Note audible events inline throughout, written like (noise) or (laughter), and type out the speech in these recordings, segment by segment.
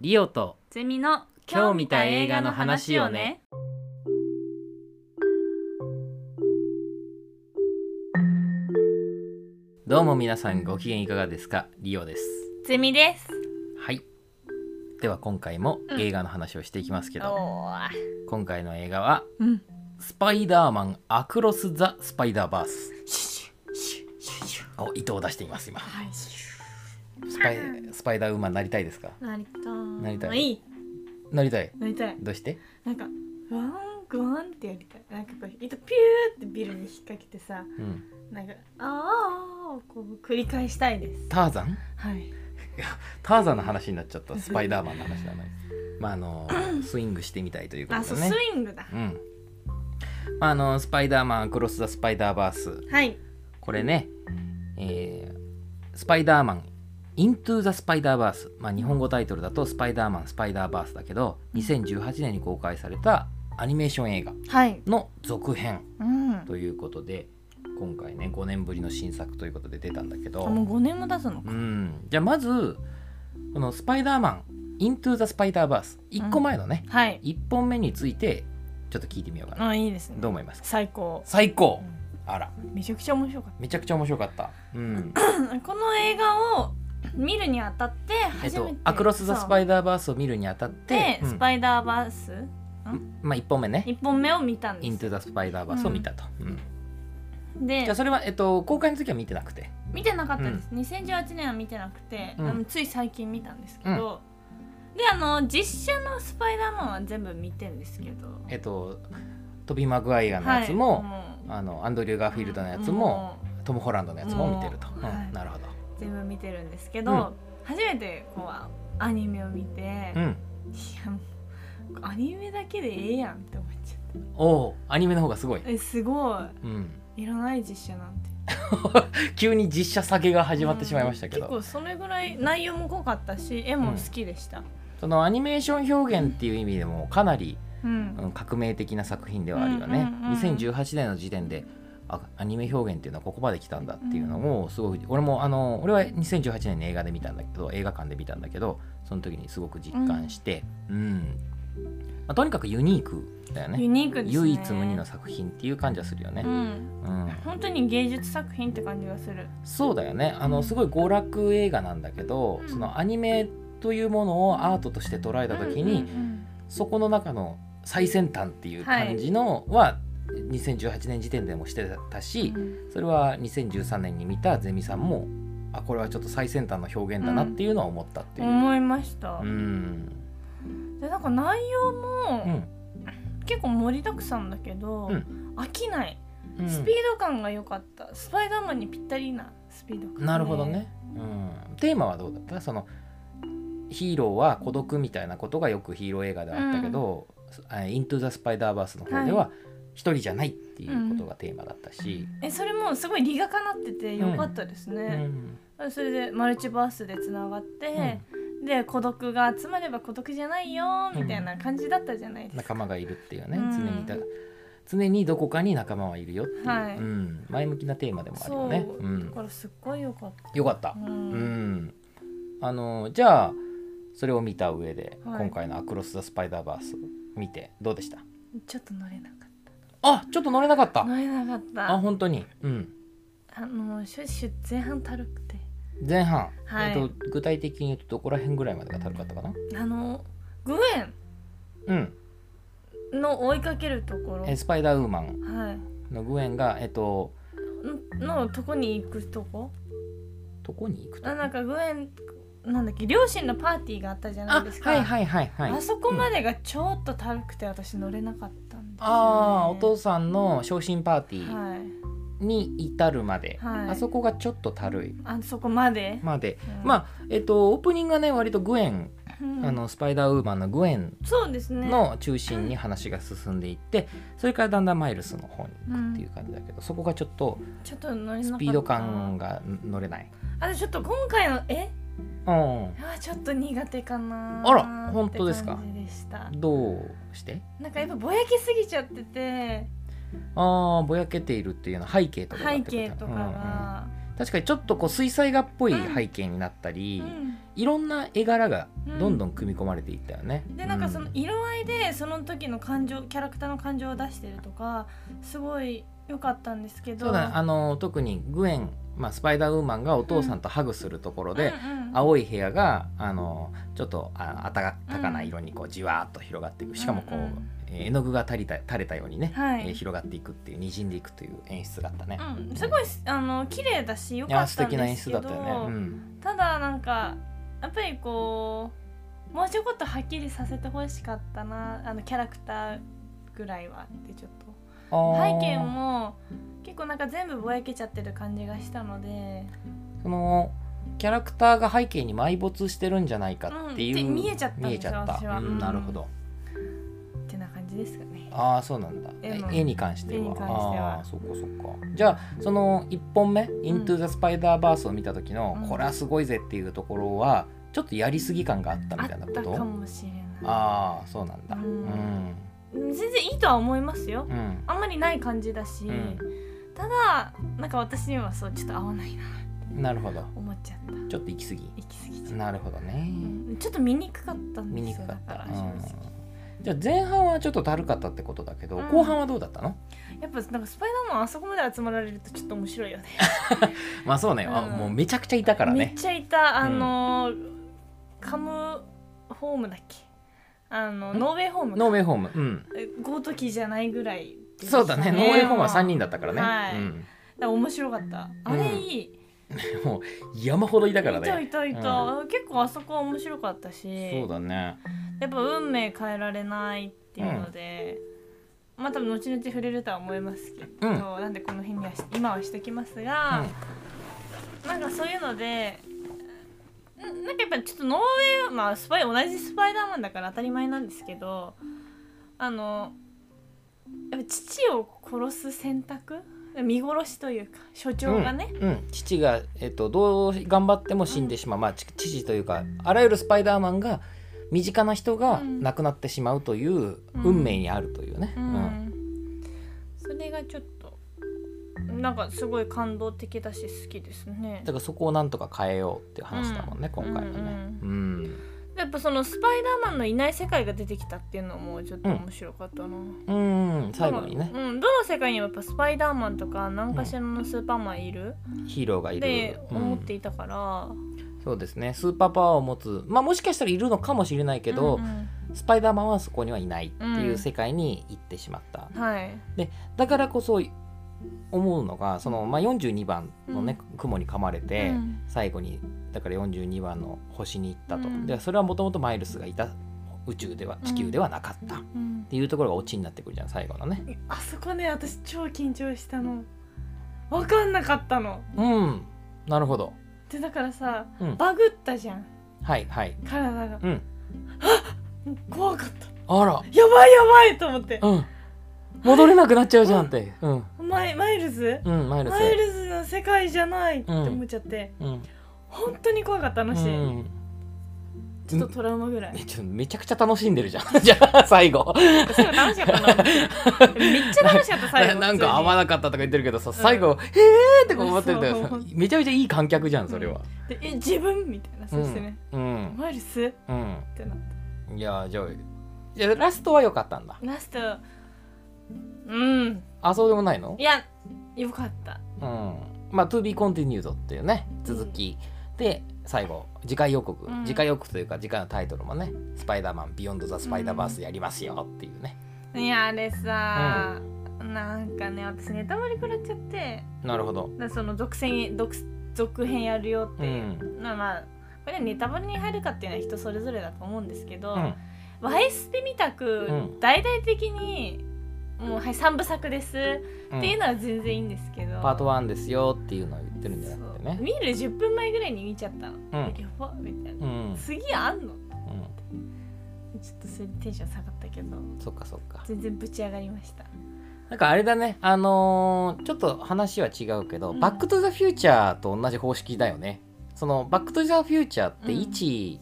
リオとゼミの今日見た映画の話をね。どうも皆さんご機嫌いかがですか？リオですゼミです。はいでは今回もうん映画の話をしていきますけど、おー今回の映画はうん。スパイダーマンアクロス・ザ・スパイダーバースシュシュシュシュ。お糸を出しています今はい。スパイスパイダーウーマンなりたいですか？なりたい。なりたい？いい。なりたい？なりたい。どうして？なんかワングワンってやりたい。なんかこう糸ピューってビルに引っ掛けてさ、うんなんかあーあこう繰り返したいです。ターザン？はい。ターザンの話になっちゃったスパイダーマンの話なのにまああのスイングしてみたいというこあ、そうスとでねイングだ。うんまああのスパイダーマンアクロス・ザ・スパイダーバースはい。これね、えースパイダーマンイントゥ・ザ・スパイダーバース、まあ、日本語タイトルだとスパイダーマンスパイダーバースだけど2018年に公開されたアニメーション映画はい。の続編うん。ということで今回ね5年ぶりの新作ということで出たんだけどあもう五年も経つのか。うんじゃあまずこのスパイダーマンイントゥ・ザ・スパイダーバース1個前のね、はい。1本目についてちょっと聞いてみようかなあ、いいですね。どう思いますか？最高。最高あらめちゃくちゃ面白かっめちゃくちゃ面白かったうんた。(coughs) この映画を見るにあたってえっ初めて、とアクロス・ザ・スパイイダーバースを見るにあたってで、スパイダーバース？うん？まあ1本目ね。一本目を見たんイントゥ・ですザ・スパイダーバースを見たと、うん。でじゃあそれは、えっと、公開の時は見てなくて？見てなかったです、2018年は見てなくて、うん。あのつい最近見たんですけど、であの実写のスパイダーマンは全部見てんですけど。えっとトビー・マグワイアのやつも、はいあのアンドリュー・ガーフィールドのやつも、トム・ホランドのやつも見てると、なるほど全部見てるんですけど、うん。初めてこうアニメを見て、いうん。やもうアニメだけでええやんって思っちゃっおおアニメの方がすごい、たえすごうん、いいらない実写なんて。(laughs) 急に実写下げが始まってしまいましたけど、うん結構それぐらい内容も濃かったし絵も好きでした、そのアニメーション表現っていう意味でもかなり、うん。うん革命的な作品ではあるよね、うんうんうん2018年の時点であアニメ表現っていうのはここまで来たんだっていうのをすごい俺もあの俺は2018年に映画で見たんだけど映画館で見たんだけどその時にすごく実感してうん、まあ、とにかくユニークだよユねニークですね。唯一無二の作品っていう感じはするよね。う、ん。うん。本当に芸術作品って感じがする。そうだよね。あのすごい娯楽映画なんだけど、うん。そのアニメというものをアートとして捉えた時に、うんうん。そこの中の最先端っていう感じのは2018年時点でもしてたし、うん。それは2013年に見たゼミさんもあこれはちょっと最先端の表現だなっていうのは思ったっていう。思いました、うん。でなんか内容うもん。結構盛りだくさんだけど、うん。飽きない。うん。スピード感が良かった。スパイダーマンにぴったりなスピード感で。なるほどね、うん、テーマはどうだった？そのヒーローは孤独みたいなことがよくヒーロー映画ではあったけど「あイントゥ・ザ・スパイダーバース」の方では一人じゃないっていうことがテーマだったし、えそれもすごい理がかなってて良かったですうん。ね、それでマルチバースでつながって、で孤独が集まれば孤独じゃないよみたいな感じだったじゃないですか、仲間がいるっていうね、うん。常にだ。常にどこかに仲間はいるよっていう、はい。うん、前向きなテーマでもあるよね。う。ん。だからすっごい良かった、よかった。う。ん。うん、あのじゃあそれを見た上で、はい。今回の「アクロス・ザ・スパイダーバース」見てどうでした？ちょっと乗れなあちょっと乗れなかった。た乗れなかった。あ本当に。うん。あのシュッシュ前半たるくて。前半、はい。えっと、具体的に言うとどこら辺ぐらいまでがたるかったかな？あのグエうん。ンの追いかけるところ。えスパイダーウーマン。はい。のグエンがえっとののとこに行くとこ？どこに行くとあなんかグエンなんだっけ？両親のパーティーがあったじゃないあですか。はいはいはいはい。あそこまうんでがちょっとたるくて私乗れなかったああお父さんの昇進パーティーはい。に至るまで、はい。あそこがちょっとたるい。あそこまで、まで、うん。まあえっとオープニングがね割とグエン、うん。あのスパイダーウーマンのグエンの中心に話が進んでいってそれからだんだんマイルスの方に行くっていう感じだけど、そこがちょっとスピード感が乗れない。あちょっと今回のえ？うん、あちょっと苦手かなあら本当ですか？どう？して。なんかやっぱぼやけすぎちゃってて。ああぼやけているっていうのは背景とか背景とかが、うんうん。確かにちょっとこう水彩画っぽい背景になったり、うん。いろんな絵柄がどんどん組み込まれていったよね。でなんかその色合いでその時の感情キャラクターの感情を出してるとかすごい良かったんですけど。そうだね。あの特にグエン、まあ、スパイダーウーマンがお父さんとハグするところで、うんうん青い部屋があのちょっとああたたかな色にこうじわーっと広がっていく。しかもこう、うんうん。えー絵の具が垂れた垂れたようにね、はい。えー広がっていくっていうにじんでいくという演出があったね。うん、すごいあの綺麗だし良いかったんや素敵な演ですけど出だったよね。うん。ただなんかやっぱりこうもうちょこっとはっきりさせてほしかったなあのキャラクターぐらいはってちょっと背景も結構なんか全部ぼやけちゃってる感じがしたので。そのキャラクターが背景に埋没してるんじゃないかっていう、うん。見えちゃった見えちゃった。うんうん。なるほど。ってな感じですかね。ああそうなんだ。絵に関しては。ああそっかそっか。じゃあその1本目「イントゥ・ザ・スパイダーバース」を見た時の、うん。これはすごいぜっていうところはちょっとやりすぎ感があったあみたいなこと？ったかもしれない。ああそうなんだ。ううんん全然いいとは思いますよ。うん。あんまりない感じだし、うん。ただなんか私にはそうちょっと合わないな。なるほど。思っちゃった。ちょっと行き過ぎ。行き過ぎなるほどね。うん。ちょっと見にくかったん見ですよにくかった、正うん。直、じゃあ前半はちょっとだるかったってことだけど、うん。後半はどうだったの？やっぱなんかスパイダーマンあそこまで集まられるとちょっと面白いよね。(laughs) まあそうね、あうん。もうめちゃくちゃいたからね。めっちゃいた。あのーカムホームだっけ？あのんノーウェイホームかノーウェイホーム。うん。えゴートキじゃないぐらいでしたそうだね。ノーウェイホームは3人だったからね、はい。うん。だから面白かった。あれいい、(laughs) もう山ほどいたからね。いたいたいた、結構あそこは面白かったし。そうだね。やっぱ運命変えられないっていうので、まあ多分後々触れるとは思いますけど、うん。なんでこの辺にはし今はしときますが、なんかそういうのでんなんかやっぱちょっとノーウェイまあスパイ同じスパイダーマンだから当たり前なんですけどあのやっぱ父を殺す選択？見殺しというか所長がね、うん、うん。父が、えっと、どう頑張っても死んでしまう、まあち父というかあらゆるスパイダーマンが身近な人がうん。亡くなってしまうという運命にあるというね、ううんん。それがちょっとなんかすごい感動的だし好きですね。だからそこをなんとか変えようっていう話だもんね、うん。今回はね。うんやっぱそのスパイダーマンのいない世界が出てきたっていうのもちょっと面白かったな、うん、最後にね。うん、どの世界にもやっぱスパイダーマンとか何かしらのスーパーマンいる、ヒーローがいってる、うん。思っていたから、そうですね。スーパーパワーを持つまあもしかしたらいるのかもしれないけど、うんうん。スパイダーマンはそこにはいないっていううん。世界に行ってしまった、はい。だからこそ思うのがその、まあ、42番のね、雲に噛まれて、うん。最後にだから42番の星に行ったと、うん。でそれはもともとマイルスがいた宇宙では地球ではなかった、っうん。ていうところがオチになってくるじゃん最後のね。あそこね私超緊張したの。分かんなかったの。うん。なるほど。でだからさ、うん。バグったじゃん。はいはい。体が。うん。怖かった。あら。やばいやばいと思って。うん戻れなくなっちゃうじゃんって。うん。マイマイルズ？うんマイルスマイルズの世界じゃないって思っちゃって、うん。本当に怖かったあのシーン、うん。ちょっとトラウマぐらい。めちゃくちゃ楽しんでるじゃん。(laughs) じゃあ最後。最後楽しかったの。めっちゃ楽しかった最後。(laughs) なんか合わななかったとか言ってるけどさ最後、へーって思ってるんだよ。そうめちゃめちゃいい観客じゃんそれは、でえ自分みたいなそしてね、うん。マイルスっうん、てなっいやじゃあラストは良かったんだ。たラストうん。あそうでもないの？いやよかった。うん。まあ To be continued っていうね続き、で最後次回予告、うん。次回予告というか次回のタイトルもね「スパイダーマンビヨンド・ザ・スパイダーバース」やりますよっていうね、いやあれさ、なんかね私ネタバレ食らっちゃって。なるほど。その続編続続編やるよってういう、ん。まあまあこれネタバレに入るかっていうのは人それぞれだと思うんですけど、うん。ワイスピみたくうん。大々的にもうはい3部作です。うん。っていうのは全然いいんですけど、パート1ですよっていうのを言ってるんじゃなくてね。見る10分前ぐらいに見ちゃったの、うん。やばみたいな、うん、次あんの？うちょっとそれでテンション下がったけど。ん、そっかそっか。全然ぶち上がりました。なんかあれだね。あのーちょっと話は違うけど、うん。バック・トゥ・ザ・フューチャーと同じ方式だよね。そのバック・トゥ・ザ・フューチャーってうん。1、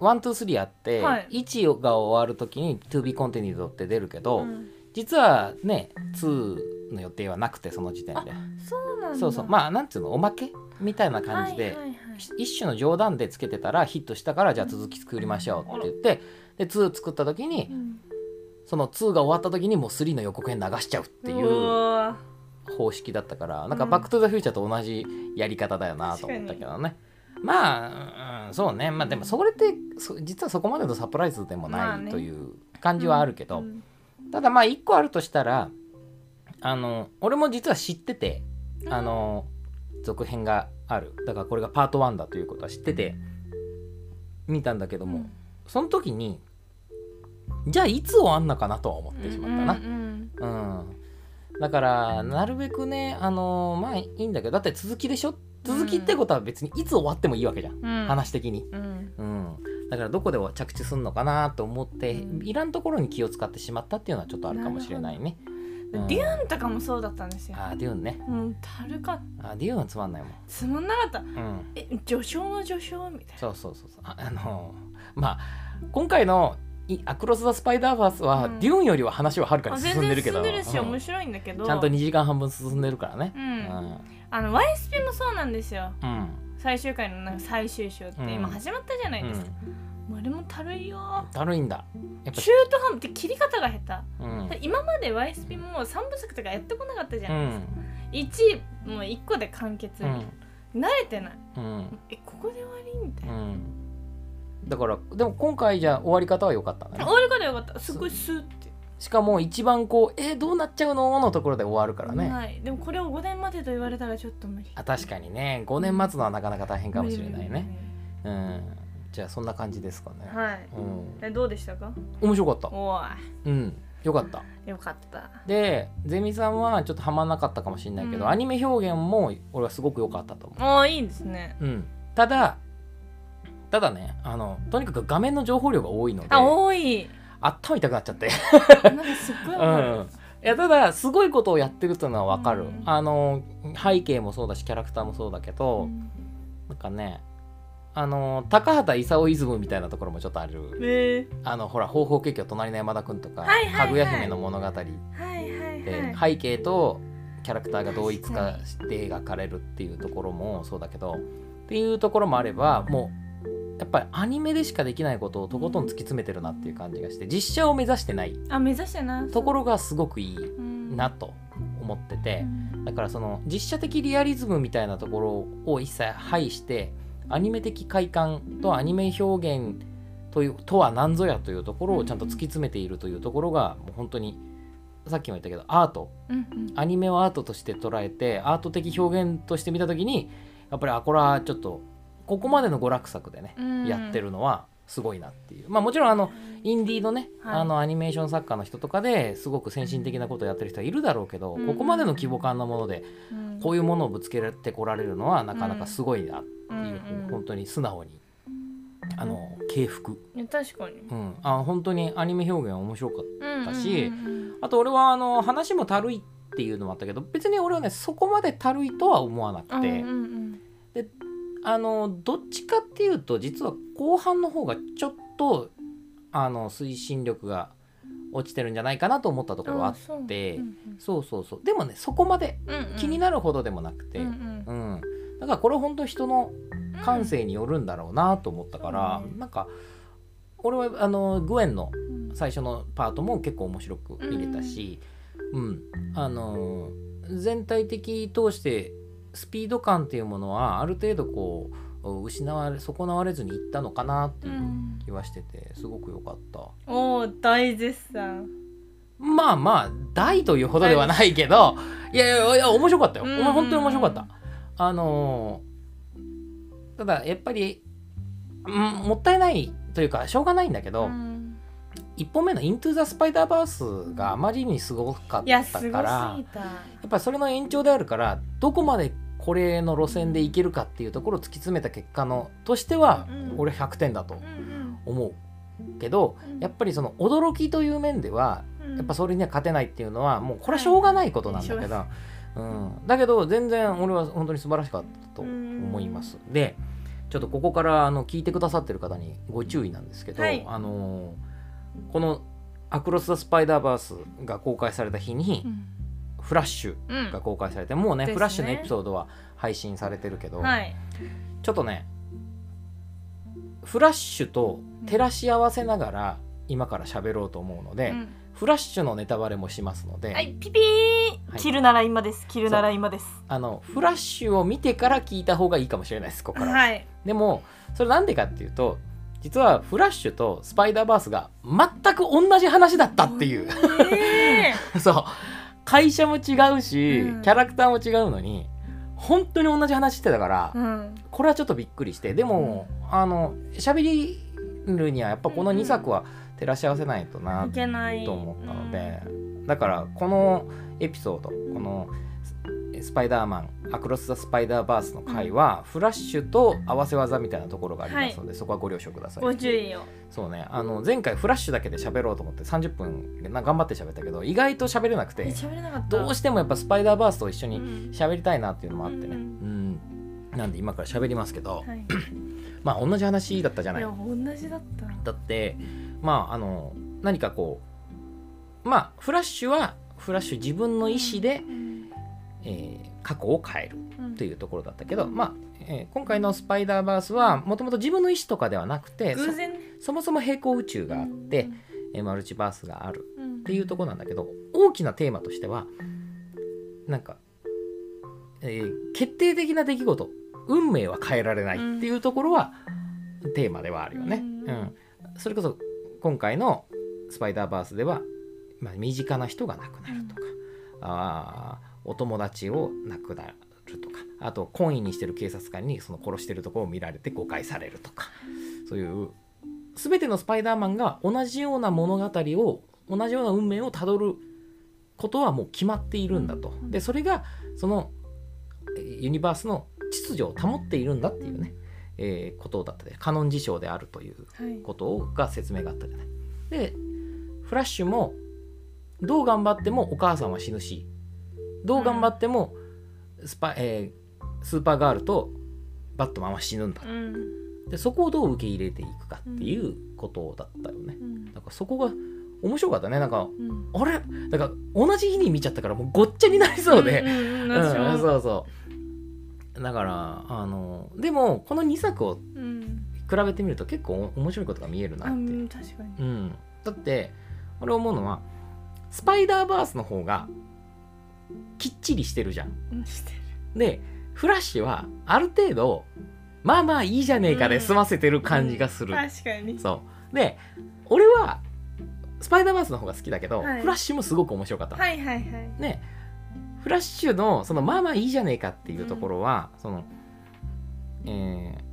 One, Two, Three あって、はい。1が終わるときに To be continued って出るけど、うん実はね2の予定はなくてその時点で。そうなんだ。そうそう。まあなんつうのおまけみたいな感じで、はいはいはい。一種の冗談でつけてたらヒットしたからじゃあ続き作りましょうって言ってで2作った時にうん。その2が終わった時にもう3の予告編流しちゃうっていう方式だったからなんか「うん。バック・トゥ・ザ・フューチャー」と同じやり方だよなと思ったけどね。まあ、うん、そうね。まあでもそれってそ実はそこまでのサプライズでもないという感じはあるけど、うんただまあ1個あるとしたらあの俺も実は知っててあの続編がある。だからこれがパート1だということは知ってて見たんだけども、うん。その時にじゃあいつ終わんのかなとは思ってしまったな。うん。うん。だからなるべくねあのまあいいんだけどだって続きでしょ？続きってことは別にいつ終わってもいいわけじゃん、うん。うん。話的に、うん。うん、だからどこで着地するのかなと思って、うん。いらんところに気を使ってしまったっていうのはちょっとあるかもしれないね。うん。デューンとかもそうだったんですよ。あーデューンね。もうたるかあーデューンはつまんないもん。つまんなかった。うん。え序章の序章みたいそうそうそうそう。ああのまあ今回のいアクロス・ザ・スパイダーバースは、うん。デューンよりは話ははるかに全然進進んでるけど。んでるしうん面白いんだけど。ちゃんと2時間半分進んでるからね。ううんん、あの YSP もそうなんですよ。うん。最終回のなんか最終章ってうん。今始まったじゃないですか、うん。あれもたるいよ。だるいんだ。やっぱ。中途半端って切り方が下うん。手今まで YSP も3部作とかやってこなかったじゃうないですか、ん。1もう1個で完結、うん。慣れてない。うん。えここで終わりみたいうな、ん。だからでも今回じゃあ終わり方は良かったね。終わり方よかった。すごいスーってしかも一番こうえーどうなっちゃうの？のところで終わるからね、はい、でもこれを5年待てと言われたらちょっと無理。あ確かにね。5年待つのはなかなか大変かもしれないね。うん。じゃあそんな感じですかね。はい。うん。えどうでしたか？面白かった。おうん。よかった。いよかった。でゼミさんはちょっとハマんなかったかもしれないけど、うん。アニメ表現も俺はすごく良かったと思ああいいですね。う、うん、ただただねあのとにかく画面の情報量が多いのであ多い頭痛くなっちゃって。いやただすごいことをやってるっていうのは分かる、うん。あの背景もそうだしキャラクターもそうだけど、うん。なんかねあの高畑勲イズムみたいなところもちょっとある。え。あのほら「方法結局隣の山田君」とかはいはいはい。かぐや姫の物語」ではい背景とキャラクターが同一化して描かれるっていうところもそうだけどっていうところもあればもうやっぱりアニメでしかできないことをとことん突き詰めてるなっていう感じがして実写を目指してない。あ目指してなところがすごくいいうんなと思っててうん。だからその実写的リアリズムみたいなところを一切排してアニメ的快感とアニメ表現というとは何ぞやというところをちゃんと突き詰めているというところがもう本当にさっきも言ったけどアート。アニメをアートとして捉えてアート的表現として見た時にやっぱりあこれはちょっとここまでの娯楽作でね、うん。やってるのはすごいなっていう。まあもちろんあのインディーのね、はい。あのアニメーション作家の人とかですごく先進的なことをやってる人はいるだろうけど、うん。ここまでの規模感のものでうん。こういうものをぶつけてこられるのはなかなかすごいなっていう、うんうん本当に素直にあの敬服、確かに。うん、あ本当にアニメ表現面白かっただしあと俺はあの話もたるいっていうのもあったけど別に俺はねそこまでたるいとは思わなくて、うんうんあのどっちかっていうと実は後半の方がちょっとあの推進力が落ちてるんじゃないかなと思ったところはあってそう。そうそうでもねそこまで気にななるほどでもなくて、ううん。ん。だからこれ本当人の感性によるんだろうなと思ったから、うんなんか俺はあのグエンのうん。最初のパートも結構面白く見れたし、うん。あの全体的通してスピード感っていうものはある程度こう失われ損なわれずにいったのかなってういうん。気はしててすごく良かった。おお大絶賛。まあまあ大というほどではないけどいやいやいや面白かったよ、うん。お前本当に面白かった。あのーただやっぱり、うん、もったいないというかしょうがないんだけど、うん。一本目の「イントゥ・ザ・スパイダーバース」があまりにすごかったからやっぱりそれの延長であるからどこまでこれの路線でいけるかっていうところを突き詰めた結果のとしては、うん。俺100点だとうん思うけどうん。やっぱりその驚きという面ではうん。やっぱそれには勝てないっていうのはもうこれはしょうがないことなんだけど、うん、だけど全然俺は本当に素晴らしかったと思います。でちょっとここからあの聞いてくださってる方にご注意なんですけど、はい。あのこの「アクロス・ザ・スパイダーバース」が公開された日に、うんフラッシュうん。が公開されてもうねね。フラッシュのエピソードは配信されてるけど、はい。ちょっとねフラッシュと照らし合わせながら今から喋ろうと思うので、うん。フラッシュのネタバレもしますので、はいピピー、はい。切るなら今です。切るなら今です。あのフラッシュを見てから聞いた方がいいかもしれないですここから、はい。でもそれなんでかっていうと実はフラッシュとスパイダーバースが全く同じ話だったっていう。え (laughs) そう会社も違うし、うん。キャラクターも違うのに本当に同じ話してたから、ーうん。これはちょっとびっくりしてでも、あの喋りるにはやっぱこの2作は照らし合わせないとなと思ったので、だからこのエピソードこのスパイダーマンアクロス・ザ・スパイダーバースの回は、フラッシュと合わせ技みたいなところがありますので、そこはご了承ください。ご注意を。そうね。あの前回フラッシュだけで喋ろうと思って30分な頑張って喋ったけど意外と喋れなくて喋れなかった。どうしてもやっぱスパイダーバースと一緒にうん。喋りたいなっていうのもあってね。ううんなんで今から喋りますけどはい。(clears throat) まあ同じ話だったじゃない？いや同じだった。だってまああの何かこうまあフラッシュはフラッシュ自分の意思で、うんえー過去を変えるうん。というところだったけど、まあ、えー今回のスパイダーバースはもともと自分の意思とかではなくてそそもそも平行宇宙があって、えーマルチバースがあるうん。っていうところなんだけど大きなテーマとしてはなんか、えー決定的な出来事運命は変えられないっていうところはテーマではあるよね。うんうんそれこそ今回のスパイダーバースでは、まあ、身近な人が亡くなるとか、あーお友達を亡くなるとかあと懇意にしてる警察官にその殺してるところを見られて誤解されるとかそういう全てのスパイダーマンが同じような物語を同じような運命をたどることはもう決まっているんだと。でそれがそのえーユニバースの秩序を保っているんだっていうね、えーことだったでカノン事象であるというはいことが説明があったじゃない。でフラッシュもどう頑張ってもお母さんは死ぬしどう頑張ってもスパ、えースーパーガールとバットマンは死ぬんだ。うん。でそこをどう受け入れていくかっていうことだったよね。うん。なんかそこが面白かったね。なんかうん。あれ？だから同じ日に見ちゃったからもうごっちゃになりそうで、んうんうんそうそう。だからあのでもこの2作をうん。比べてみると結構面白いことが見えるなってん確かに。うん、だって俺思うのはスパイダーバースの方がきっちりしてるじゃん。うんしてる。でフラッシュはある程度まあまあいいじゃねえかで済ませてる感じがする。確かに。そう。で俺はスパイダーバースの方が好きだけど、はい。フラッシュもすごく面白かった。はいはいはい。ねフラッシュのそのまあまあいいじゃねえかっていうところは、そのえー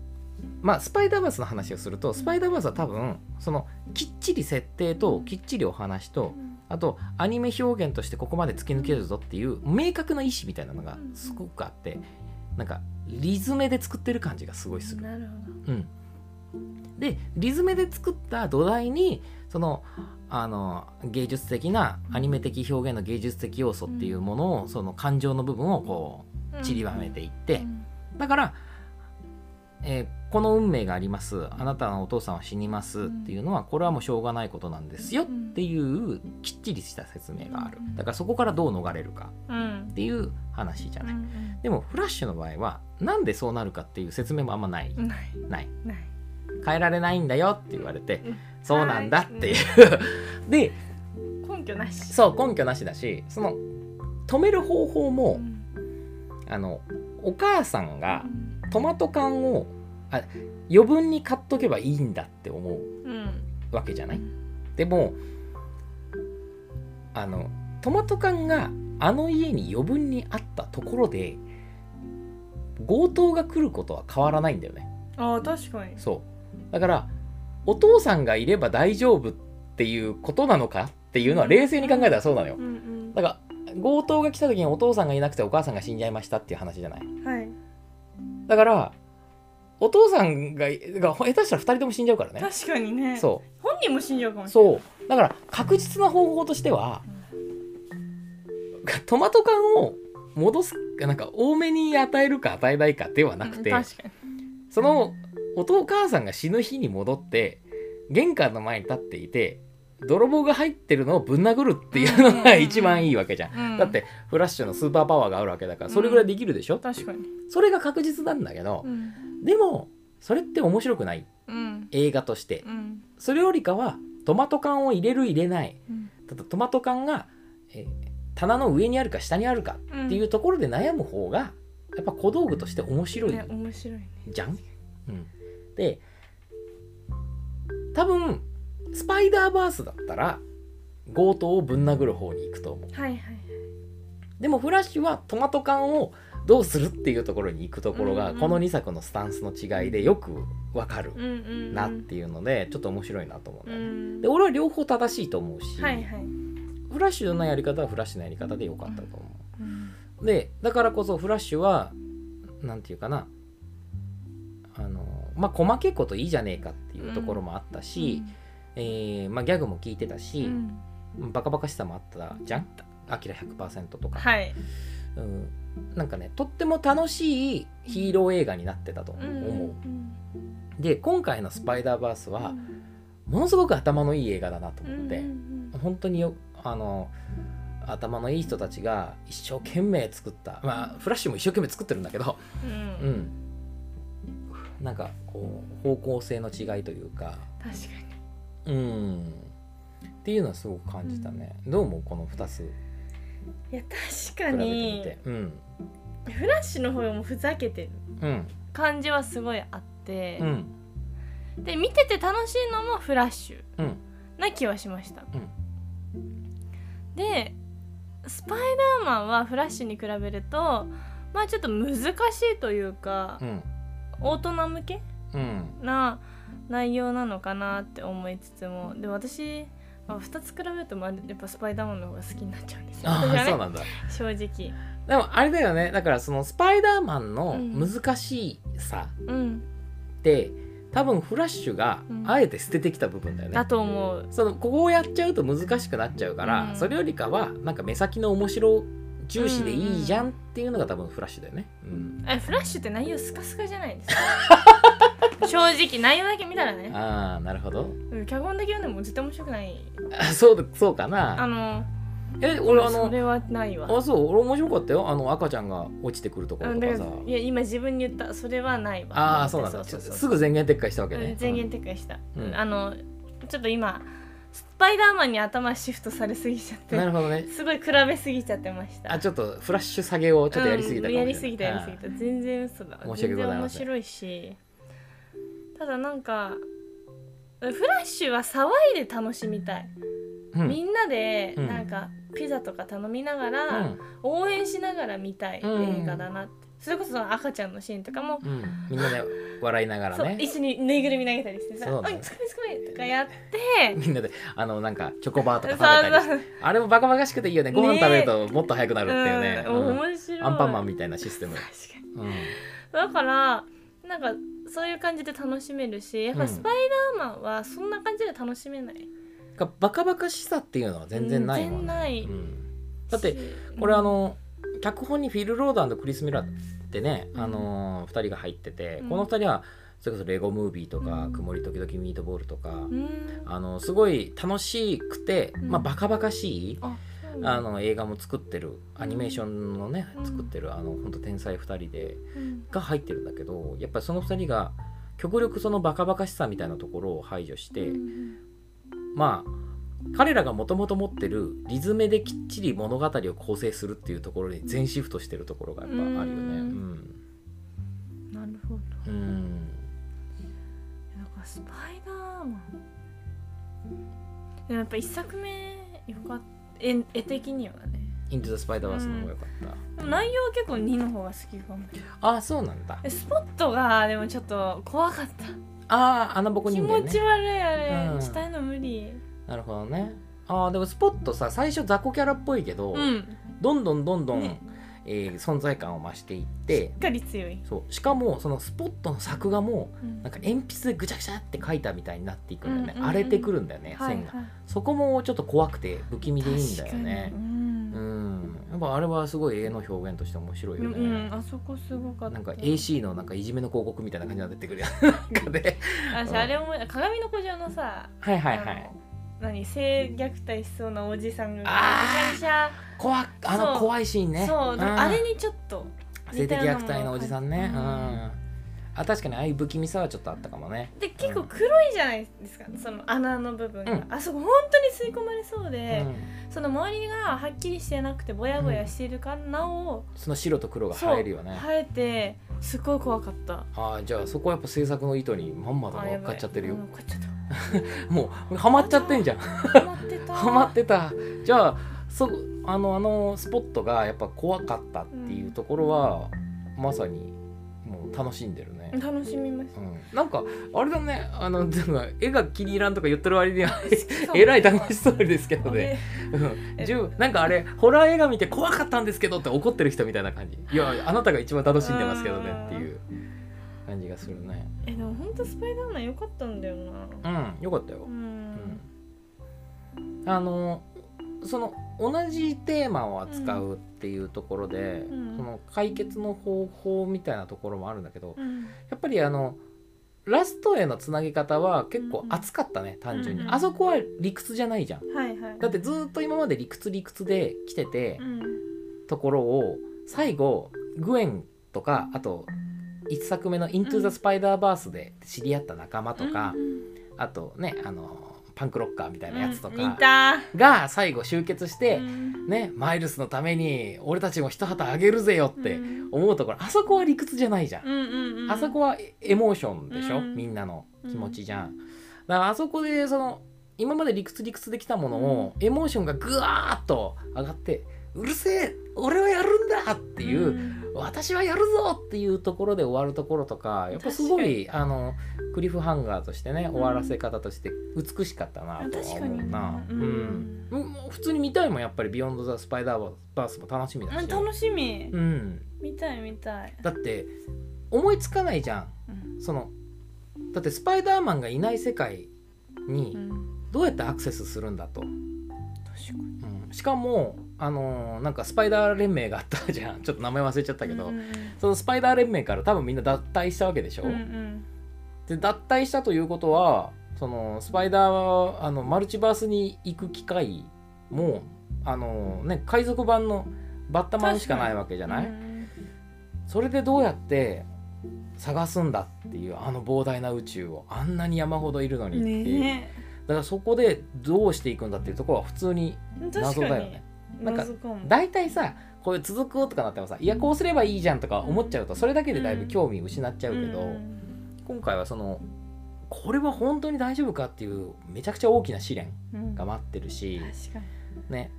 まあスパイダーバースの話をするとスパイダーバースは多分そのきっちり設定ときっちりお話とあとアニメ表現としてここまで突き抜けるぞっていう明確な意思みたいなのがすごくあってなんかリズメで作ってる感じがすごいする。なるほうん、でリズメで作った土台にそのあの芸術的なアニメ的表現の芸術的要素っていうものを、その感情の部分をこどう散りばめていって、うん。だから、えーこの運命があります。あなたのお父さんは死にますっていうのはこれはもうしょうがないことなんですよ。っていうきっちりした説明がある。うん。だからそこからどう逃れるかうん。っていう話じゃない、うんでもフラッシュの場合はなんでそうなるかっていう説明もあんまない、うんない。変えられないんだよって言われて、うん。そうなんだっていう、(laughs) で根拠なし。そう根拠なしだしその止める方法も、うん。あのお母さんがうん。トマト缶をあ余分に買っとけばいいんだって思う。うんわけじゃない？でもあのトマト缶があの家に余分にあったところで強盗が来ることは変わらないんだよね。ああ確かに。そう。だからお父さんがいれば大丈夫っていうことなのかっていうのは冷静に考えたらそうなのよ。うんうん。だから強盗が来た時にお父さんがいなくてお母さんが死んじゃいましたっていう話じゃない？はい。だからお父さんがが下手したら2人とも死んじゃうからね。確かにね。そ本人も死んじゃうかもうしれない。そう。だから確実な方法としてはトマト缶を戻すなんか多めに与えるか与えないかではなくてうん確かに。そのお父母さんが死ぬ日に戻って玄関の前に立っていて泥棒が入ってるのをぶん殴るっていうのが一番いいわけじゃん、うん。だってフラッシュのスーパーパワーがあるわけだからそれぐらいできるでしょ、確かに。それが確実なんだけどう、んでもそれって面白くない。うん。映画として。うん。それよりかはトマト缶を入れる入れない。うん。ただトマト缶が、えー棚の上にあるか下にあるかっていうところで悩む方がやっぱ小道具として面白い。ね面白いね。じゃん、うん、で多分スパイダーバースだったら強盗をぶん殴る方に行くと思う。はいはい。でもフラッシュはトマト缶をどうするっていうところに行くところが、うんうん。この2作のスタンスの違いでよくわかるうんうんなっていうので、ちょっと面白いなと思ううね、ん。で俺は両方正しいと思うし、はいはい。フラッシュのやり方はフラッシュのやり方でよかったと思う。ん。うでだからこそフラッシュはなんていうかなあのまあ細けいこといいじゃねえかっていうところもあったし、えーまあ、ギャグも聞いてたうし、ん。バカバカしさもあったじゃん？アキラ100%とか、はいうん、なんかねとっても楽しいヒーロー映画になってたと思う、うんで今回の「スパイダーバース」はうん。ものすごく頭のいい映画だなとうん思って、うん本当によあの頭のいい人たちが一生懸命作ったまあフラッシュも一生懸命作ってるんだけどうん。うん。なんかこう方向性の違いというか。確かうん。っていうのはすごく感じたね、どう思う？この2つ。にいや確かに。て。うん。フラッシュの方もふざけてる。うん。感じはすごいあって。う、ん。で見てて楽しいのもフラッシュ。うん。な気はしました、うん。でスパイダーマンはフラッシュに比べるとまあちょっと難しいというかう、ん。大人向けうん。な内容なのかなって思いつつも。で私、まあ、2つ比べるとまあやっぱスパイダーマンの方が好きになっちゃうんですよ。ねあそうなんだ。正直。でもあれだよね。だからそのスパイダーマンのうん。難しさうん。って、多分フラッシュがうん。あえて捨ててきた部分だよね、だと思う。そのここをやっちゃうと難しくなっちゃうから、うん。それよりかはなんか目先の面白重視でいいじゃんっていうのが多分フラッシュだよね、うん、えフラッシュって内容スカスカじゃないですか？(laughs) 正直内容だけ見たらね。ああなるほど。うん。脚本だけ読んでも絶対面白くないあ (laughs) そうだそうかあなのえ俺あのそれはないわ。あそう俺面白かったよ。あの赤ちゃんが落ちてくるところとからさいや今自分に言ったそれはないわ。ああそうなんだ。そうそうそうすぐ全言撤回したわけね。うん全言撤回した、うん。あのちょっと今スパイダーマンに頭シフトされすぎちゃってなるほどね。すごい比べすぎちゃってました。あちょっとフラッシュ下げをちょっとやりすぎたかもしれない、うんやりすぎたやりすぎた。全然嘘だ申し訳ございません。全然面白いし。ただなんかフラッシュは騒いで楽しみたい、うん。みんなでうん。なんかピザとか頼みながうら、ん。応援しながら見たいうん。映画だなって、それこそその赤ちゃんのシーンとかも、うん、みんなで笑いながらね。一緒にぬいぐるみ投げたりしてさ「そうだねおいつかめつかめ」とかやって。(laughs) みんなであのなんかチョコバーとか食べたりしてあれもバカバカしくていいよね。ご飯ね食べるともっと早くなるっていうね、うん。うん。面白い。アンパンマンみたいなシステム、確かに。うん、だからなんかそういう感じで楽しめるしやっぱスパイダーマンはそんな感じで楽しめない、がバカバカしさっていうのは全然ないもん全然ない。うん。だってしこれあの脚本にフィル・ローダークリス・ミラーってね、うん。あの2人が入ってて、うん。この2人はそれこそレゴムービーとか、うん。曇り時々ミートボールとか、うん。あのすごい楽しくて、うん。まあ、バカバカしい、あの映画も作ってるアニメーションのね、うん。作ってるあの本当天才2人でうん。が入ってるんだけどやっぱりその2人が極力そのバカバカしさみたいなところを排除して、うんまあ彼らがもともと持ってるリズムできっちり物語を構成するっていうところに全シフトしてるところがやっぱあるよね。ううん。なるほど。うん。なんかスパイダーマン。でもやっぱ一作目よかった絵絵的にはね。イントゥ・ザ・スパイダーバースの方が良かった。でも内容は結構2の方が好きかも。ああそうなんだ。えスポットがでもちょっと怖かった。ああ穴ぼこ気人間ね。持ち悪いあれ、うん。したいの無理。なるほどね。ああでもスポットさ最初雑魚キャラっぽいけど、うん。どんどんどんどん、ねえー存在感を増していってしっかり強い、そうしかもそのスポットの作画もうん。なんか鉛筆でぐちゃぐちゃって描いたみたいになっていくんだよね、うんうんうん荒れてくるんだよね、線がはい。はいそこもちょっと怖くて不気味でいいんだよね。うん。うん。やっぱあれはすごい絵の表現として面白いよね、うん、あそこすごかった。なんか AC のなんかいじめの広告みたいな感じが出てくるやつなんかで私あれ思い鏡の古城のさはいはいはい何性虐待しそうなおじさんがめち怖っあの怖いシーンね。そう、ん。あれにちょっと性的虐待のおじさんね。ううん。んあ確かにああいう不気味さはちょっとあったかもね。で結構黒いじゃないですかその穴の部分が、うん。あそこ本当に吸い込まれそううで、ん。その周りがはっきりしてなくてぼやぼやしているからなお、その白と黒が映えるよね。生えてすごい怖かった。ああじゃあそこはやっぱ制作の意図にまんまと乗かっちゃってるよ。うん乗っかっちゃった (laughs) もうハマっちゃってんじゃん。ハマってた。じゃあそあのあのスポットがやっぱ怖かったっていうところは、まさにもう楽しんでるね、楽しみましうん、なんかあれだね。あの絵が気に入らんとか言ってる割にはた (laughs) えらい楽しそうですけどあね。れうん。なんかあれホラー映画見て怖かったんですけどって怒ってる人みたいな感じ。いやあなたが一番楽しんでますけどねっていう感じがするね。えでも本当スパイダーマン良かったんだよな。うんよかったよ。う、ん。うん。あのその同じテーマを扱うっていうところで、うん。その解決の方法みたいなところもあるんだけどうん。やっぱりあのラストへのつなぎ方は結構熱かったね、単純に、うん。あそこは理屈じゃないじゃん。はいはい。だってずっと今まで理屈理屈で来てて、うんところを最後グエンとかあと1作目の「イントゥ・ザ・スパイダーバース」で知り合った仲間とか、あとねあのパンクロッカーみたいなやつとかた。が最後集結して、うん。ねマイルスのために俺たちも一旗あげるぜよってうん。思うところあそこは理屈じゃないじゃん、あそこはエモーションでしょ、うん。みんなの気持ちじゃん、だからあそこでその今まで理屈理屈できたものを、エモーションがぐわーっと上がってうるせえ俺はやるんだ！っていう、ん私はやるぞっていうところで終わるところとかやっぱすごいあのクリフハンガーとしてね終わらせ方として美しかったなとは確かに思うな、ううん。んうん。普通に見たいもんやっぱり「ビヨンド・ザ・スパイダーバース」も楽しみだし、うん楽しみ。うん、見たい見たい。だって思いつかないじゃん。うん。そのだってスパイダーマンがいない世界にうん。どうやってアクセスするんだと、確かうん、しかもあのーなんかスパイダー連盟があったじゃん。(laughs) ちょっと名前忘れちゃったけど、うんそのスパイダー連盟から多分みんな脱退したわけでしょ、うんうん。で脱退したということはそのスパイダーあのマルチバースに行く機会もあのね海賊版のバッタマンしかないわけじゃない、うんそれでどうやって探すんだっていうあの膨大な宇宙をあんなに山ほどいるのにっていう、ねだからそこでどうしていくんだっていうところは普通にえ謎だよねなんか大体さこういう続くとかなってもさいやこうすればいいじゃんとか思っちゃうとそれだけでだいぶ興味失っちゃうけど、うん。今回はそのこれは本当に大丈夫かっていうめちゃくちゃ大きな試練うん。が待ってるし、ね。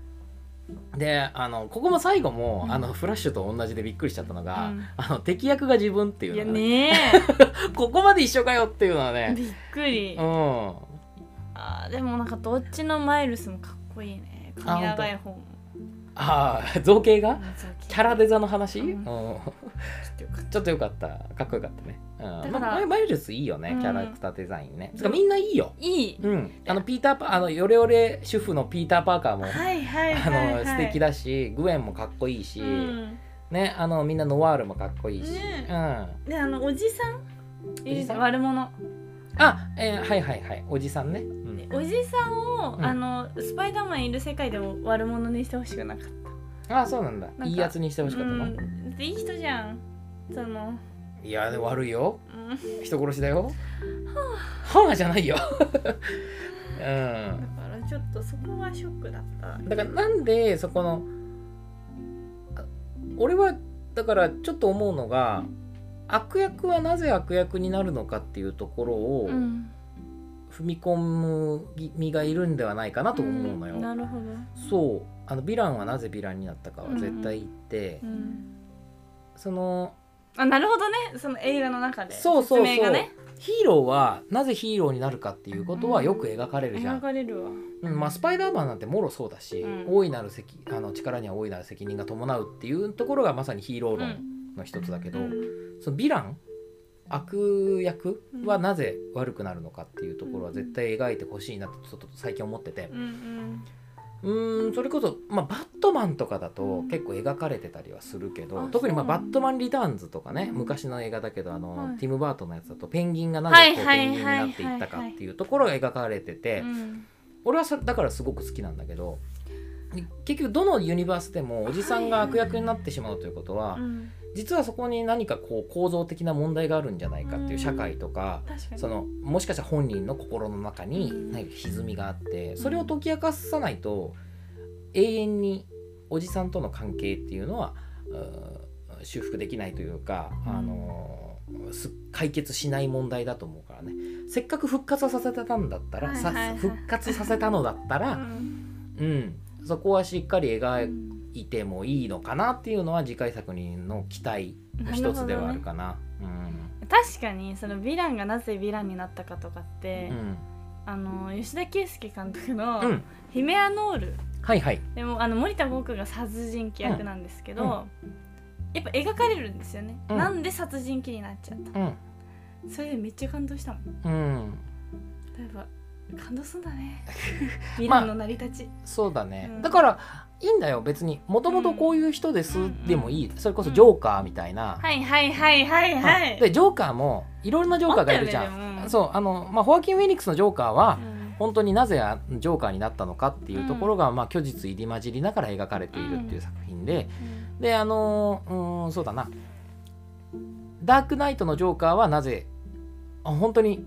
であのここも最後も、うん。あのフラッシュと同じでびっくりしちゃったのが、うん。あの敵役が自分っていうのがねね (laughs) ここまで一緒かよっていうのはねえびっくり。うん。あーでもなんかどっちのマイルスもかっこいいね。髪長い方もああ造形が？うんキャラデザの話、うん。うん。ちょっとよかった。かっこよかったね、うんだからまあ、マイルスいいよねうん。キャラクターデザインね、つかみんないいよ。たいい。うん。あのピーターパあのヨレヨレ主婦のピーター・パーカーも、はいはいあはい、はい、の素敵だしグエンもかっこいいし、うん。ねあのみんなノワールもかっこいいし、ねうん。あであのおじさん？悪者。えーはいはいはい。おじさんね、うんおじさんを、うん。あのスパイダーマンいる世界でも悪者にしてほしくなかっああそうなんだ。かいいやつにしてほしかったの、うん、いい人じゃん。その。いやでも悪いよ。うん。人殺しだよ。はあ。じゃないよ。う (laughs) んだからちょっとそこはショックだった。だからなんでそこのあ俺はだからちょっと思うのが悪役はなぜ悪役になるのかっていうところをうん踏み込む身がいるんではないかなと思うのよ。んなるほど、そう。あのヴィランはなぜヴィランになったかは絶対言って、うん、そのあなるほどね。その映画の中で。そうそうそう、ヒーローはなぜヒーローになるかっていうことはよく描かれるじゃん。描。かれるわ。うんまあ、スパイダーマンなんてもろそうだし、うん。大いなる責あの力には大いなる責任が伴うっていうところがまさにヒーロー論の一つだけど、そのヴィラン悪役はなぜ悪くなるのかっていうところは絶対描いてほしいなとちょっと最近思ってて。うんそれこそ、まあ、バットマンとかだと結構描かれてたりはするけど、あ特に、まあ、バットマンリターンズとかね昔の映画だけどあの、はい。ティム・バートンのやつだとペンギンがなぜペンギンになっていったかっていうところが描かれてて、うん。俺はそれだからすごく好きなんだけど結局どのユニバースでもおじさんが悪役になってしまうということは、うん実はそこに何かこう構造的な問題があるんじゃないかっていう社会とか、そのもしかしたら本人の心の中にうん。何か歪みがあってそれを解き明かさないと永遠におじさんとの関係っていうのは修復できないというか、うん。あのす解決しない問題だと思うからね。せっかく復活させたんだったら、復活させたのだったうら、ん。うん、そこはしっかりう描んいてもいいのかなっていうのは次回作品の期待の一つではあるかな。確かにそのヴィランがなぜヴィランになったかとかって、うん。あの吉田圭佑監督のうん。うん「ヒメアノール。はいはい。」でもあの森田剛君が殺人鬼役なんですけど、うん。やっぱ描かれるんですよね、うん。なんで殺人鬼になっちゃったうん。それでめっちゃ感動したもん。うん。例えば感動すんだね。(laughs) ヴィランの成り立ち、そうだね、うん。だからいいんだよ別に。もともとこういう人です。うん。でもいい、それこそジョーカーみたいな、はいはいはいはいはい、でジョーカーもいろんなジョーカーがいるじゃん、ねそうあの、まあ、ホアキン・フェニックスのジョーカーは、うん。本当になぜあジョーカーになったのかっていうところが、まあ、虚実入り混じりながら描かれているっていう作品で、であのうーんそうだな。ダークナイトのジョーカーはなぜあ本当にん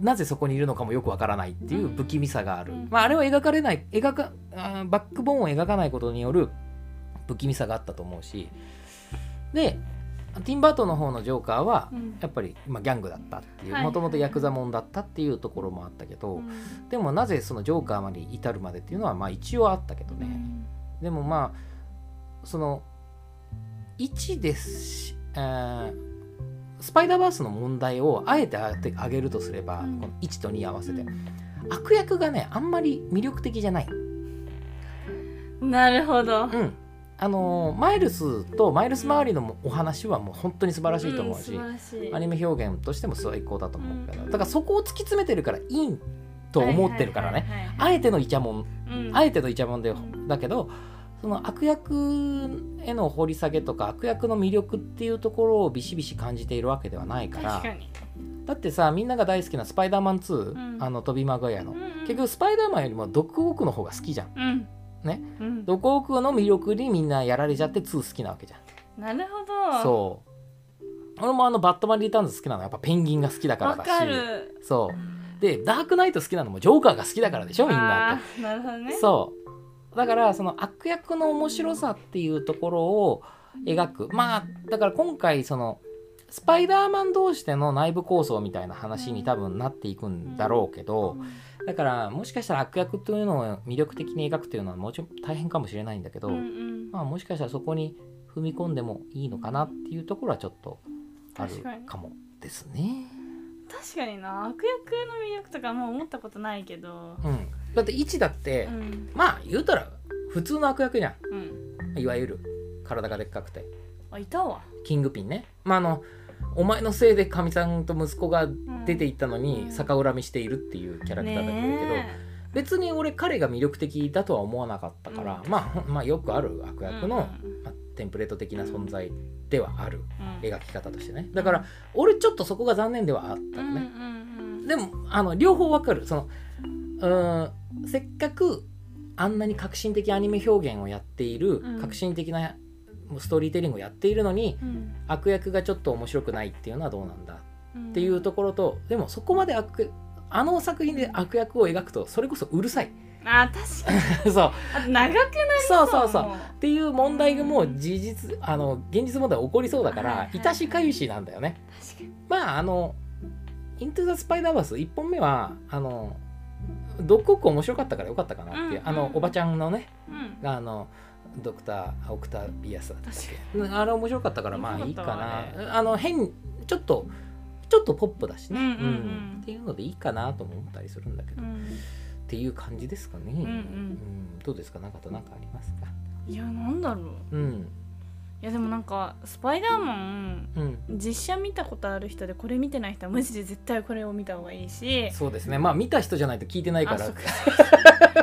なぜそこにいるのかもよくわからないっていう不気味さがある、うん。まあ、あれは描かれない描かバックボーンを描かないことによる不気味さがあったと思うし。でティンバートンの方のジョーカーはうん。やっぱり、まあ、ギャングだったっていうはい。もともとヤクザモンだったっていうところもあったけど、うん。でもなぜそのジョーカーまで至るまでっていうのはまあ一応あったけどね、でもまあその1ですし、えースパイダーバースの問題をあえてあげるとすれば、うん。この1と2合わせて。悪役がねあんまり魅力的じゃない、なるほど。うん。あのーマイルスとマイルス周りのお話はもう本当に素晴らしいと思うし、ん素晴らしい。アニメ表現としても最高だと思うけど、うん。だからそこを突き詰めてるからいいと思ってるからね、あえてのイチャモン。うん。あえてのイチャモンでうん。だけどその悪役への掘り下げとか悪役の魅力っていうところをビシビシ感じているわけではないから。だってさみんなが大好きな「スパイダーマン2」うん。あのトビー・マグワイアの、うんうん。結局スパイダーマンよりもドッグオークの方が好きじゃん。うん。ね。うん。ドッグオークの魅力にみんなやられちゃって2好きなわけじゃん。なるほど。そう。俺もあのバットマン・リターンズ好きなのはやっぱペンギンが好きだからわだしそう。でダークナイト好きなのもジョーカーが好きだからでしょみんな。なるほどね。そうだからその悪役の面白さっていうところを描く。まあだから今回そのスパイダーマン同士での内部構想みたいな話に多分なっていくんだろうけどだからもしかしたら悪役というのを魅力的に描くというのはもちろん大変かもしれないんだけど、うんうん。まあもしかしたらそこに踏み込んでもいいのかなっていうところはちょっとあるかもですね。確かにな。悪役の魅力とかもう思ったことないけど。うん、だって1だって、うん。まあ言うたら普通の悪役じゃうん。んいわゆる体がでっかくて。あいたわ。キングピンね。まああのお前のせいでかみさんと息子が出ていったのにうん。逆恨みしているっていうキャラクターだったけど、ね別に俺彼が魅力的だとは思わなかったから、うん。まあまあよくある悪え役の、まあ、テンプレート的な存在ではあるうん。描き方としてね。だから俺ちょっとそこが残念ではあったのね、でもあの両方わかる。そのうーん。せっかくあんなに革新的アニメ表現をやっている、うん。革新的なストーリーテリングをやっているのにうん。悪役がちょっと面白くないっていうのはどうなんだ？うん。っていうところとでもそこまで悪あの作品で悪役を描くとそれこそうるさい。あ確かに。(laughs) そう。長くなりそうそうそう。もっていう問題がもう事実あの現実問題起こりそうだかはいはいら致しかゆしなんだよね。確かに。まああの「イントゥ・ザ・スパイダーバース」1本目はあのドッグオック面白かったからよかったかなっていう、うんあのおばちゃんのねうん。があのドクターオクタビアスだったあれ面白かったからまあいいかな。あの変ちょっとちょっとポップだしね、うんうんうん。っていうのでいいかなとも思ったりするんだけど、っうん。ていう感じですかね、うんうん。うん。どうですか？中田何かありますか？いやなんだろう。うん。いやでもなんかスパイダーマンうん。実写見たことある人でこれ見てない人はマジで絶対これを見た方がいいし。そうですね。まあ見た人じゃないと聞いてないから。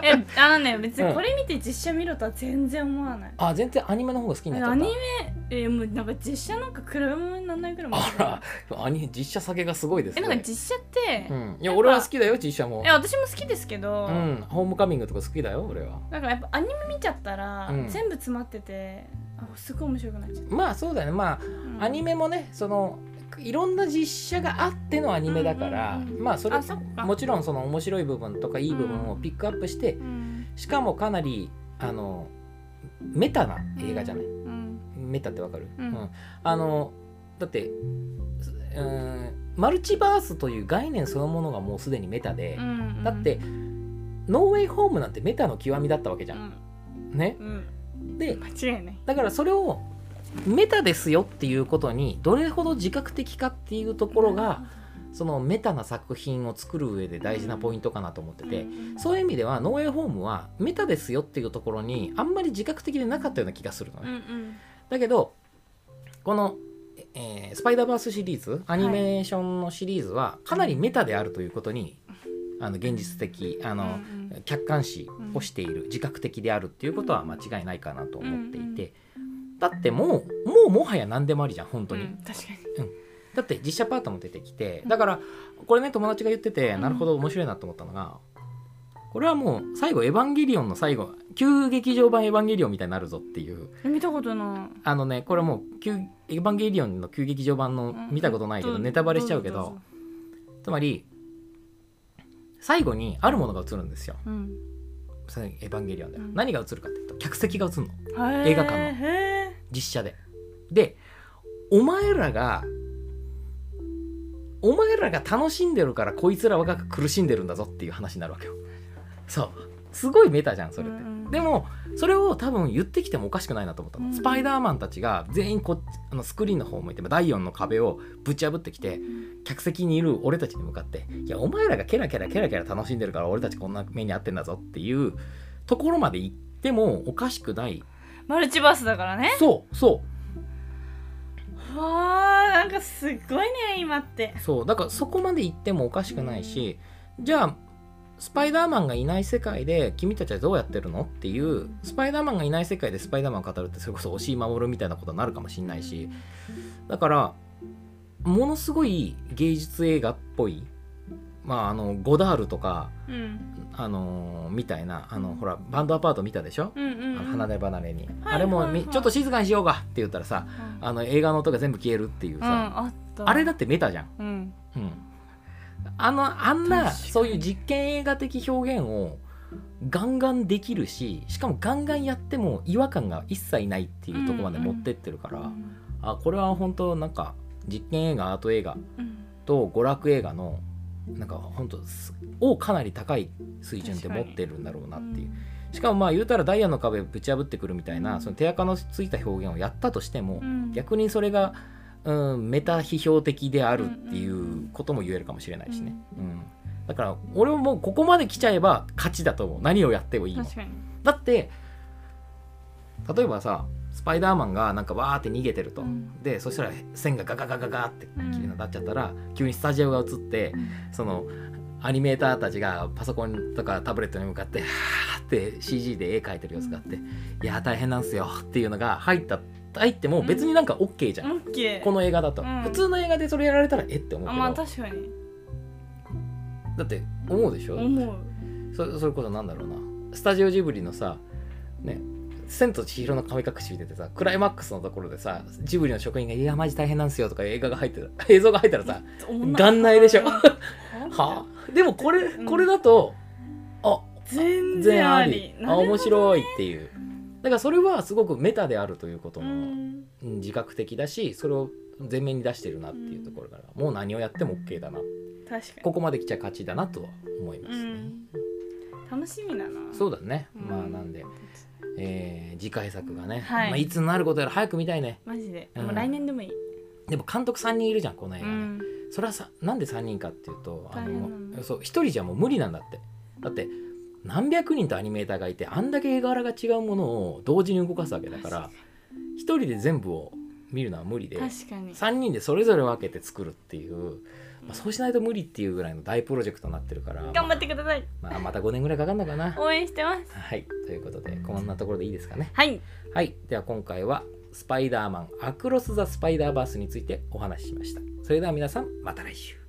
えあのね別にこれ見て実写見ろとは全然思わない、あ全然アニメの方が好きになっちゃった。アニメえもうなんか実写なんか比べ物にならないぐらいあら。アニメ実写下げがすごいですえねなんか実写って、うん、いや俺は好きだよ実写も。え私も好きですけど、うん。ホームカミングとか好きだよ俺は。なんかやっぱアニメ見ちゃったら、うん。全部詰まっててあすごい面白くなっちゃう、まあそうだよね。まあうん。アニメもねそのいろんな実写があってのアニメだから、うん。うんうんまあそれもちろんその面白い部分とかいい部分をピックアップして、うん。しかもかなりあのメタな映画じゃない、うん。メタってわかる、うん。あのだってうんマルチバースという概念そのものがもうすでにメタでう、んだってノーウェイホームなんてメタの極みだったわけじゃ、うん。んね？うん。でだからそれをメタですよっていうことにどれほど自覚的かっていうところがそのメタな作品を作る上で大事なポイントかなと思ってて、うん。そういう意味ではノーウェイホームはメタですよっていうところにあんまり自覚的でなかったような気がするのね。うんうん。だけどこの、えースパイダーバースシリーズアニメーションのシリーズはかなりメタであるということにあの現実的あの、うんうん。客観視をしている自覚的であるっていうことは間違いないかなと思っていて、だってもうもうもはや何でもありじゃん本当に、うん確かに。だって実写パートも出てきてだからこれね友達が言っててうん。なるほど面白いなと思ったのがこれはもう最後「エヴァンゲリオン」の最後旧劇場版「エヴァンゲリオン」みたいになるぞっていう。見たことない。あのねこれはもう旧「エヴァンゲリオン」の旧劇場版のうん。見たことないけどネタバレしちゃうけどつまり最後にあるものが映るんですよ。うん。エヴァンゲリオンでは。うん。何が映るかっていうと客席が映るの。映画館の。へ実写で。でお前らがお前らが楽しんでるからこいつらが苦しんでるんだぞっていう話になるわけよ。そう。すごいメタじゃんそれって、でもそれを多分言ってきてもおかしくないなと思ったの、うん。スパイダーマンたちが全員こあのスクリーンの方を向いて第4の壁をぶち破ってきて客席にいる俺たちに向かって「いやお前らがケラケラケラケラ楽しんでるから俺たちこんな目に遭ってんだぞ」っていうところまで行ってもおかしくないマルチバースだからね。そうそう。わーなんかすっごいね今って。そうだからそこまで行ってもおかしくないしじゃあスパイダーマンがいない世界で君たちはどうやってるのっていうスパイダーマンがいない世界でスパイダーマンを語るってそれこそ押井守みたいなことになるかもしれないし。だからものすごい芸術映画っぽいまああのゴダールとかうん。あのみたいなあのほらバンドアパート見たでしょ、うんうんあの離れ離れに、はいあれもみ、はいはいちょっと静かにしようかって言ったらさうんあの映画の音が全部消えるっていううんさ、ああれだってメタじゃん。うん。うん、あのあんなそういう実験映画的表現をガンガンできるししかもガンガンやっても違和感が一切ないっていうところまで持ってってるから、うん。あこれは本当なんか実験映画アート映画うん。と娯楽映画のなんか本当すをかなり高い水準で持ってるんだろうなっていう。しかもまあ言うたらダイヤの壁ぶち破ってくるみたいな、うんその手垢のついた表現をやったとしても、うん。逆にそれが、うん、メタ批評的であるっていうことも言えるかもしれないしね、うん。だから俺はもうここまで来ちゃえば勝ちだと思う。何をやってもいいの。だって例えばさスパイダーマンがなんかわーって逃げてると、うん。でそしたら線がガガガガガって綺麗になっちゃったら、急にスタジオが映ってそのアニメーターたちがパソコンとかタブレットに向かってはーって CG で絵描いてる様子があって、いやー大変なんすよっていうのが入った入っても別になんか OK じゃん、オッケー。この映画だと、うん。普通の映画でそれやられたらえって思うけど、あまあ確かに。だって思うでしょ、思う。そそれこそなんだろうな。スタジオジブリのさね千と千尋の神隠し見ててさクライマックスのところでさジブリの職員が「いやマジ大変なんすよ」とか映画が入ってた。映像が入ったらさ元内でしょ。うん。(laughs) はあ？でもこれうん。これだとあ全全然あり。然あ面白いっていう。だからそれはすごくメタであるということうの、ん。うん自覚的だしそれを前面に出してるなっていうところから、もう何をやっても OK だな。確かに。ここまで来ちゃ勝ちだなとは思いますね、うん。楽しみだな。そうだね、うん。まあなんで、えー次回作がね、はい。まあ、いつになることやら早く見たいね。マジで。うん。もう来年でもいい。でも監督3人いるじゃんこの映画。ね、うん。それはさなんで3人かっていうとあ大変なんだ。のそう1人じゃもう無理なんだって。だって何百人とアニメーターがいてあんだけ絵柄が違うものを同時に動かすわけだから1人で全部を見るのは無理で確かに。3人でそれぞれ分けて作るっていう、まあ、そうしないと無理っていうぐらいの大プロジェクトになってるから頑張ってくださいまあ、また5年ぐらいかかるのかな。応援してますはい、ということでこんなところでいいですかね。はいはい、では今回はスパイダーマンアクロス・ザ・スパイダーバースについてお話ししました。それでは皆さんまた来週。